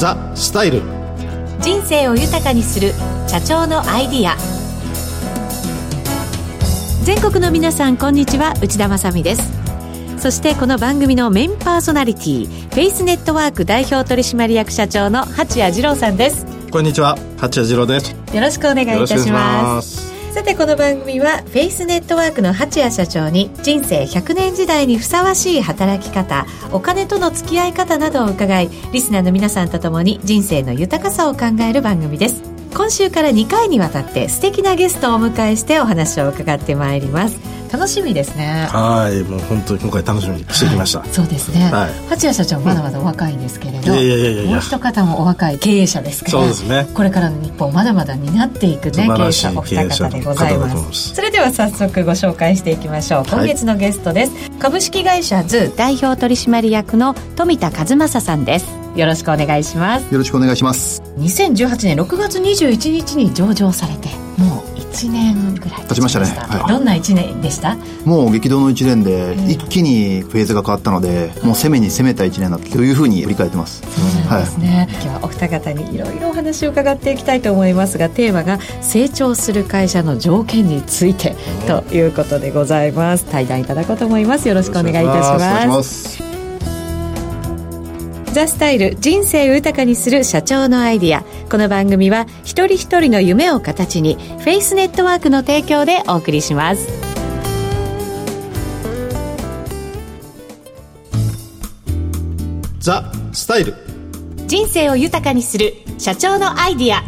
ザ・スタイル。人生を豊かにする社長のアイディア。全国の皆さんこんにちは。内田まさです。そしてこの番組のメインパーソナリティフェイスネットワーク代表取締役社長の八谷二郎さんです。こんにちは。八谷二郎です。よろしくお願いいたしますさてこの番組はフェイスネットワークの八谷社長に人生100年時代にふさわしい働き方お金との付き合い方などを伺いリスナーの皆さんと共に人生の豊かさを考える番組です。今週から2回にわたって素敵なゲストをお迎えしてお話を伺ってまいります。楽しみですね。はいもう本当に今回楽しみにしてきました、はい、そうですね、はい、八谷社長まだまだお若いんですけれど、うん、いやいやいや。もう一方もお若い経営者ですからそうですね。これからの日本まだまだ担っていくね経営者お二方でございます。それでは早速ご紹介していきましょう。今月のゲストです、はい、株式会社ズ代表取締役の富田和正さんですよろしくお願いします。よろしくお願いします。2018年6月21日に上場されてもう1年ぐらい経ちましたね、はい、どんな1年でした？もう激動の1年で一気にフェーズが変わったので、もう攻めに攻めた1年だというふうに振り返ってます。そうなんですね、はい、今日はお二方にいろいろお話を伺っていきたいと思いますがテーマが成長する会社の条件についてということでございます。対談いただこうと思います。よろしくお願いいたしますザ・スタイル人生を豊かにする社長のアイディア。この番組は一人一人の夢を形にフェイスネットワークの提供でお送りします。ザ・スタイル。人生を豊かにする社長のアイディア。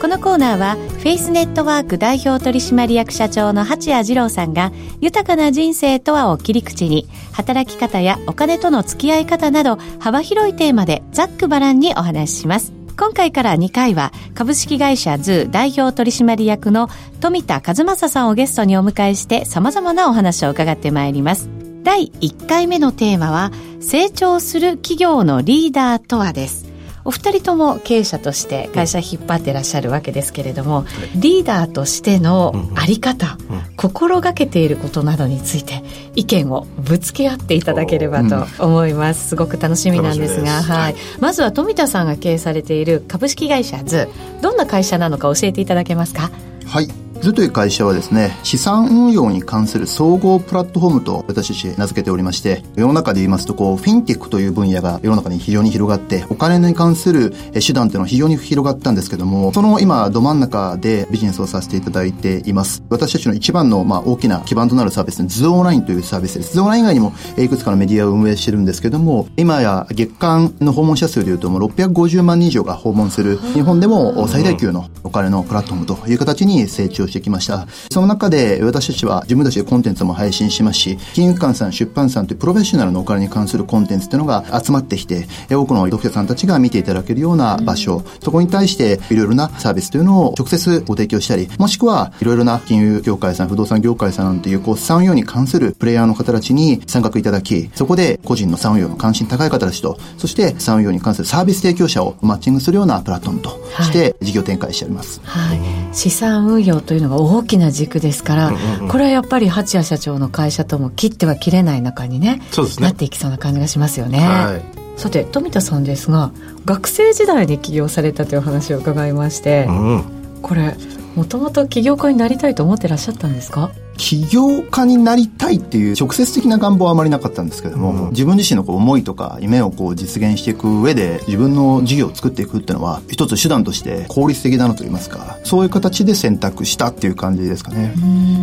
このコーナーはフェイスネットワーク代表取締役社長の八谷二郎さんが豊かな人生とはを切り口に働き方やお金との付き合い方など幅広いテーマでざっくばらんにお話しします。今回から2回は株式会社ズー代表取締役の富田和正さんをゲストにお迎えして様々なお話を伺ってまいります。第1回目のテーマは成長する企業のリーダーとはです。お二人とも経営者として会社引っ張ってらっしゃるわけですけれども、リーダーとしてのあり方、心がけていることなどについて意見をぶつけ合っていただければと思います。すごく楽しみなんですが、はい。まずは富田さんが経営されている株式会社ズ、どんな会社なのか教えていただけますか？はい。図という会社はですね、資産運用に関する総合プラットフォームと私たち名付けておりまして、世の中で言いますと、こう、フィンティックという分野が世の中に非常に広がって、お金に関する手段っていうのは非常に広がったんですけども、その今、ど真ん中でビジネスをさせていただいています。私たちの一番の、まあ、大きな基盤となるサービス、ズオンラインというサービスです。ズオンライン以外にも、いくつかのメディアを運営してるんですけども、今や月間の訪問者数でいうともう650万人以上が訪問する、日本でも最大級のお金のプラットフォームという形に成長してきました。その中で私たちは自分たちでコンテンツも配信しますし、金融機関さん、出版さんというプロフェッショナルのお金に関するコンテンツっていうのが集まってきて、多くの読者さんたちが見ていただけるような場所、そこに対していろいろなサービスというのを直接ご提供したり、もしくはいろいろな金融業界さん、不動産業界さんなんていうこう産業に関するプレイヤーの方たちに参画いただき、そこで個人の産業の関心高い方たちと、そして産業に関するサービス提供者をマッチングするようなプラットフォームとして事業展開しております。はい。資産運用というのが大きな軸ですから、うんうん、これはやっぱり八谷社長の会社とも切っては切れない中にねそうですね。なっていきそうな感じがしますよね。はい、さて富田さんですが学生時代に起業されたという話を伺いまして、うん、これもともと起業家になりたいと思ってらっしゃったんですか？起業家になりたいっていう直接的な願望はあまりなかったんですけども、うん、自分自身のこう思いとか夢をこう実現していく上で自分の事業を作っていくっていうのは一つ手段として効率的だなと言いますかそういう形で選択したっていう感じですかね。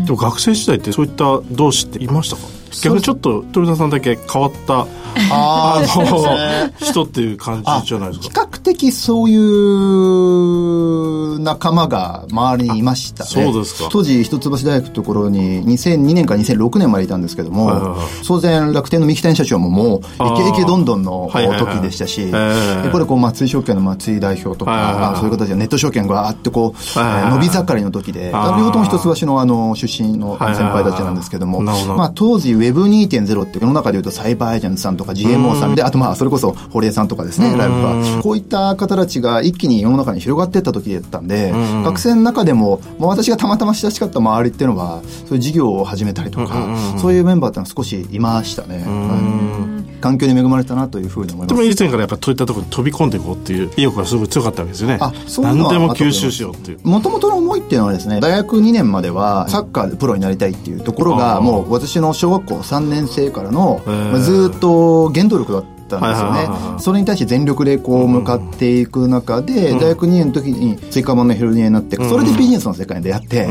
でも学生時代ってそういった同志っていましたか？逆にちょっと富田さんだけ変わったあの、人っていう感じじゃないですか。比較的そういう仲間が周りにいました。ね。そうですか。当時、一橋大学のところに2002年から2006年までいたんですけども、はいはいはい、当然楽天の三木谷社長ももう、イケイケどんどんの時でしたし、やっぱりこう松井証券の松井代表とか、はいはいはい、そういう形でネット証券があってこう、はいはいはい、伸び盛りの時で、両方とも一橋のあの出身の先輩たちなんですけども、はいはいはい、まあ当時 Web2.0 って世の中でいうとサイバーエージェントさんとか GMO さんで、あとまあ、それこそ堀江さんとかですね、ライブは。こういった方たちが一気に世の中に広がっていった時だったんで、学生の中でも、もう私がたまたま親しかった周りっていうのは、そういう事業を始めたりとか、そういうメンバーってのは少しいましたね。環境に恵まれたなというふうに思います。でも以前からやっぱそういったところに飛び込んでいこうっていう意欲がすごい強かったわけですよね。あそう何でも吸収しようっていう。もともとの思いっていうのはですね、大学2年まではサッカーでプロになりたいっていうところが、もう私の小学校3年生からの、まあずっと原動力だったんですよね。それに対して全力でこう向かっていく中で、大学2年の時に追加版のヘルニアになって、それでビジネスの世界に出会って、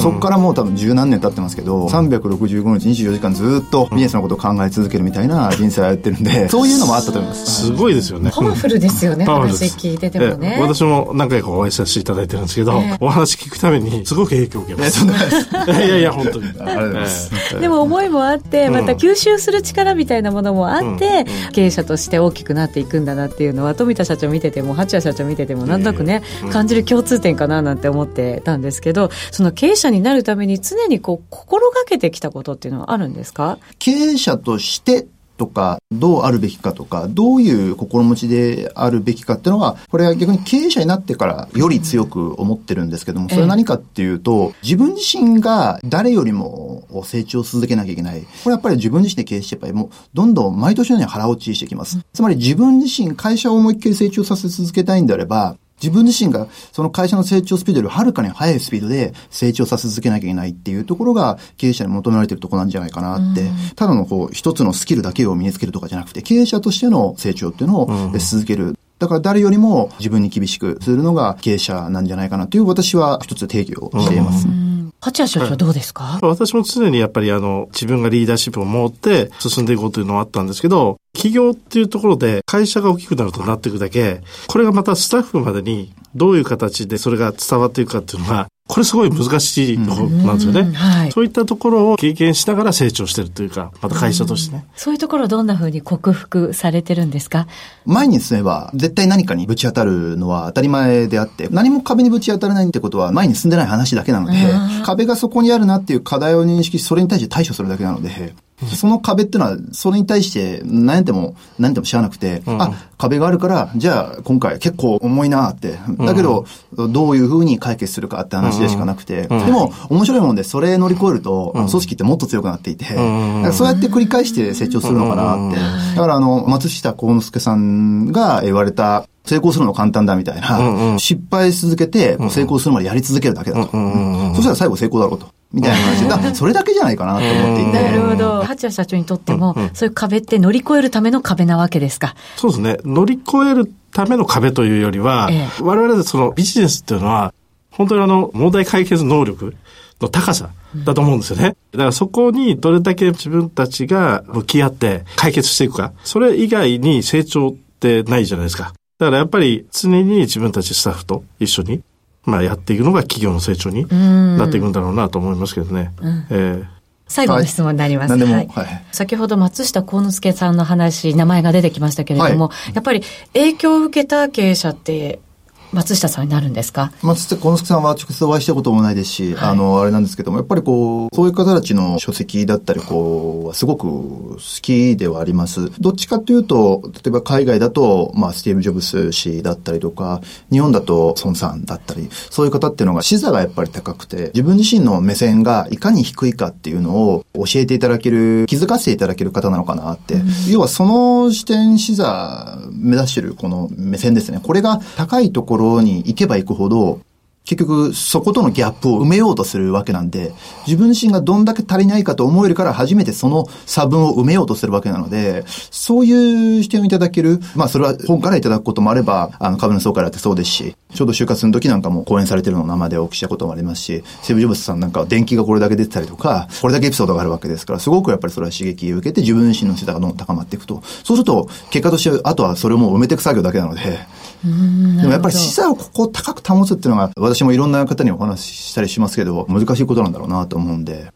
そこからもう多分十何年経ってますけど、365日24時間ずっとビジネスのことを考え続けるみたいな人生をやってるんで、そういうのもあったと思います。すごいですよね。パワフルですよね、話聞いててもね。ええ私も何回かお会いさせていただいてるんですけど、ええお話聞くためにすごく影響を受けます。いいやいや、本当に。ありがとうございます。でも思いもあって、うん。また吸収する力みたいなものもあって、経営者として大きくなっていくんだなっていうのは、富田社長見てても、八谷社長見てても、なんとなくね、感じる共通点かななんて思ってたんですけど、その経営者になるために常にこう、心がけてきたことっていうのはあるんですか？経営者としてとか、どうあるべきかとか、どういう心持ちであるべきかっていうのは、これは逆に経営者になってからより強く思ってるんですけども、それは何かっていうと、自分自身が誰よりも成長を続けなきゃいけない。これやっぱり自分自身で経営してやっぱりもう、どんどん毎年のように腹落ちしてきます。つまり自分自身、会社を思いっきり成長させ続けたいんであれば、自分自身がその会社の成長スピードよりはるかに速いスピードで成長させ続けなきゃいけないっていうところが経営者に求められているところなんじゃないかなって、ただのこう一つのスキルだけを身につけるとかじゃなくて経営者としての成長っていうのをし続ける。だから誰よりも自分に厳しくするのが経営者なんじゃないかなという私は一つ定義をしています。八谷社長どうですか、私も常にやっぱりあの、自分がリーダーシップを持って進んでいこうというのはあったんですけど、企業っていうところで会社が大きくなるとなっていくだけ、これがまたスタッフまでにどういう形でそれが伝わっていくかっていうのが、これすごい難しいところなんですよね。うんはいそういったところを経験しながら成長してるというか、また会社としてね。そういうところをどんな風に克服されてるんですか？前に進めば、絶対何かにぶち当たるのは当たり前であって、何も壁にぶち当たらないってことは前に進んでない話だけなので、壁がそこにあるなっていう課題を認識し、それに対して対処するだけなので、その壁っていうのは、それに対して悩んでも、何でも知らなくて、あ、壁があるから、じゃあ今回結構重いなって。だけど、どういうふうに解決するかって話でしかなくて、でも面白いもんで、それ乗り越えると、組織ってもっと強くなっていて、だからそうやって繰り返して成長するのかなって。だからあの、松下幸之助さんが言われた、成功するの簡単だみたいな、失敗し続けて、成功するまでやり続けるだけだと。そしたら最後成功だろうと。みたいな話で、だからそれだけじゃないかなと思っていて。なるほど。八谷社長にとっても、そういう壁って乗り越えるための壁なわけですか？そうですね。乗り越えるための壁というよりは、ええ我々でそのビジネスっていうのは、本当にあの、問題解決能力の高さだと思うんですよね。だからそこにどれだけ自分たちが向き合って解決していくか、それ以外に成長ってないじゃないですか。だからやっぱり常に自分たちスタッフと一緒に、まあやっていくのが企業の成長になっていくんだろうなと思いますけどね。ええ最後の質問になります。何でも、はいはい。先ほど松下幸之助さんの話、名前が出てきましたけれども、やっぱり影響を受けた経営者って、松下さんになるんですか？まあ、つって、このすけさんは直接お会いしたこともないですし、あの、あれなんですけども、やっぱりこう、そういう方たちの書籍だったり、こう、すごく好きではあります。どっちかというと、例えば海外だと、まあ、スティーブ・ジョブス氏だったりとか、日本だと孫さんだったり、そういう方っていうのが、視座がやっぱり高くて、自分自身の目線がいかに低いかっていうのを教えていただける、気づかせていただける方なのかなって。要はその視点視座目指してるこの目線ですね。これが高いところに行けば行くほど、結局、そことのギャップを埋めようとするわけなんで、自分自身がどんだけ足りないかと思えるから初めてその差分を埋めようとするわけなので、そういう視点をいただける、まあそれは本からいただくこともあれば、あの株主総会だってそうですし、ちょうど就活の時なんかも講演されてるのを生でお聞きしたこともありますし、セブ・ジョブズさんなんかは電気がこれだけ出てたりとか、これだけエピソードがあるわけですから、すごくやっぱりそれは刺激を受けて自分自身の姿がどんどん高まっていくと。そうすると、結果として、あとはそれをもう埋めていく作業だけなので、でもやっぱり資産をここを高く保つっていうのが、私もいろんな方にお話ししたりしますけど、難しいことなんだろうなと思うんで。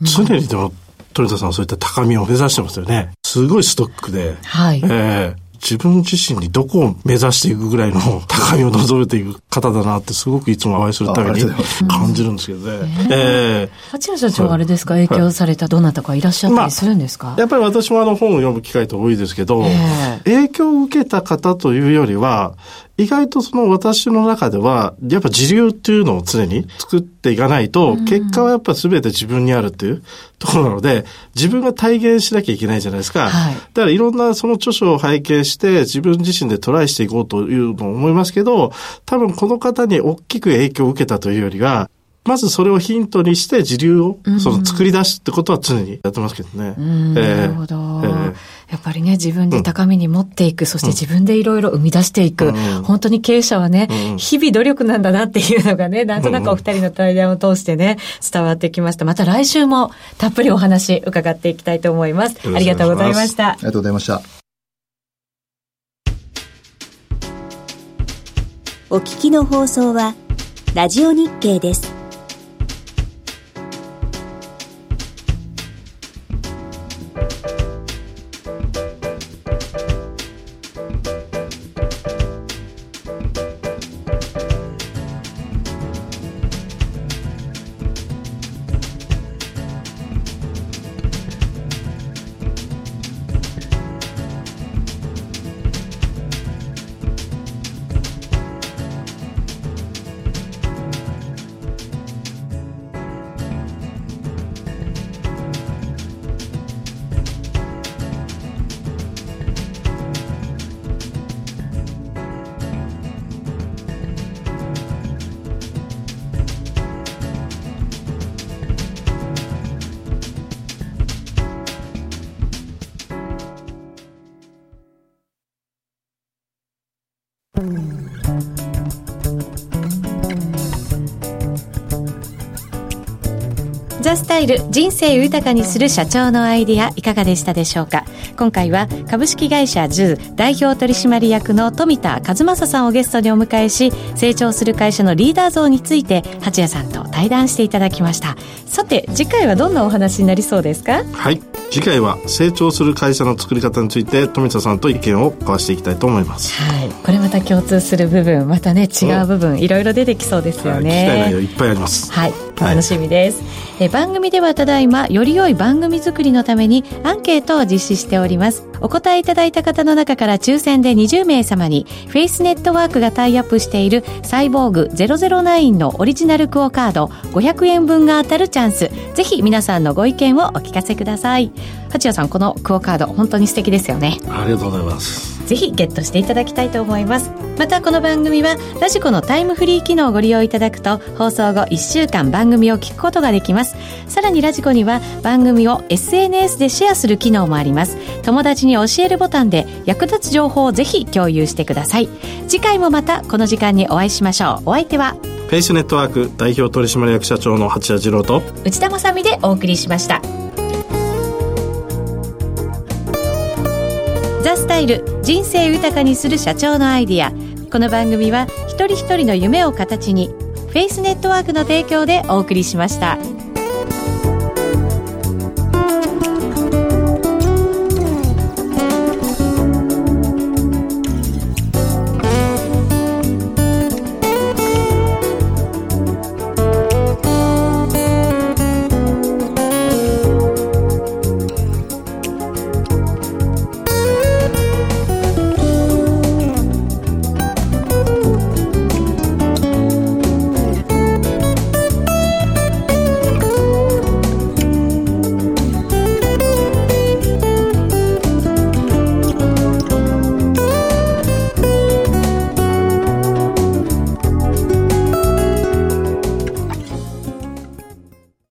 常にでも、鳥田さんはそういった高みを目指してますよね。すごいストックで。はいええ自分自身にどこを目指していくぐらいの高みを望めていく方だなってすごくいつもお会いするために感じるんですけどね。ええ八谷社長はあれですか、影響されたどなたかいらっしゃったりするんですか、やっぱり私もあの本を読む機会って多いですけど、え影響を受けた方というよりは、意外とその私の中では、やっぱ自流っていうのを常に作っていかないと、結果はやっぱ全て自分にあるっていうところなので、自分が体現しなきゃいけないじゃないですか。はい、だからいろんなその著書を拝見して、自分自身でトライしていこうというのを思いますけど、多分この方に大きく影響を受けたというよりは、まずそれをヒントにして自流をその作り出すってことは常にやってますけどね。なるほど、えー、やっぱりね、自分で高みに持っていく、うん、そして自分でいろいろ生み出していく、うん、本当に経営者はね、うん、日々努力なんだなっていうのがね、なんとなくお二人の対談を通してね、伝わってきました。また来週もたっぷりお話伺っていきたいと思います。ありがとうございました。ありがとうございました。お聞きの放送は、ラジオ日経です。Mm-hmm. THE STYLE 人生豊かにする社長のアイディアいかがでしたでしょうか？今回は株式会社ズー代表取締役の富田和正さんをゲストにお迎えし成長する会社のリーダー像について八谷さんと対談していただきました。さて次回はどんなお話になりそうですか？はい。次回は成長する会社の作り方について富田さんと意見を交わしていきたいと思います。はい。これまた共通する部分またね違う部分いろいろ出てきそうですよね、はい、聞きたい内容いっぱいあります。はい。楽しみです、はい、え番組ではただいまより良い番組作りのためにアンケートを実施しております。お答えいただいた方の中から抽選で20名様にフェイスネットワークがタイアップしているサイボーグ009のオリジナルクオカード500円分が当たるチャンス。ぜひ皆さんのご意見をお聞かせください。八谷さんこのクオカード本当に素敵ですよね。ありがとうございます。ぜひゲットしていただきたいと思います。またこの番組はラジコのタイムフリー機能をご利用いただくと放送後1週間番組を聞くことができます。さらにラジコには番組を SNS でシェアする機能もあります。友達に教えるボタンで役立つ情報をぜひ共有してください。次回もまたこの時間にお会いしましょう。お相手はフェイスネットワーク代表取締役社長の八谷次郎と。内田まさみでお送りしました。ザスタイル人生豊かにする社長のアイディア。この番組は一人一人の夢を形にフェイスネットワークの提供でお送りしました。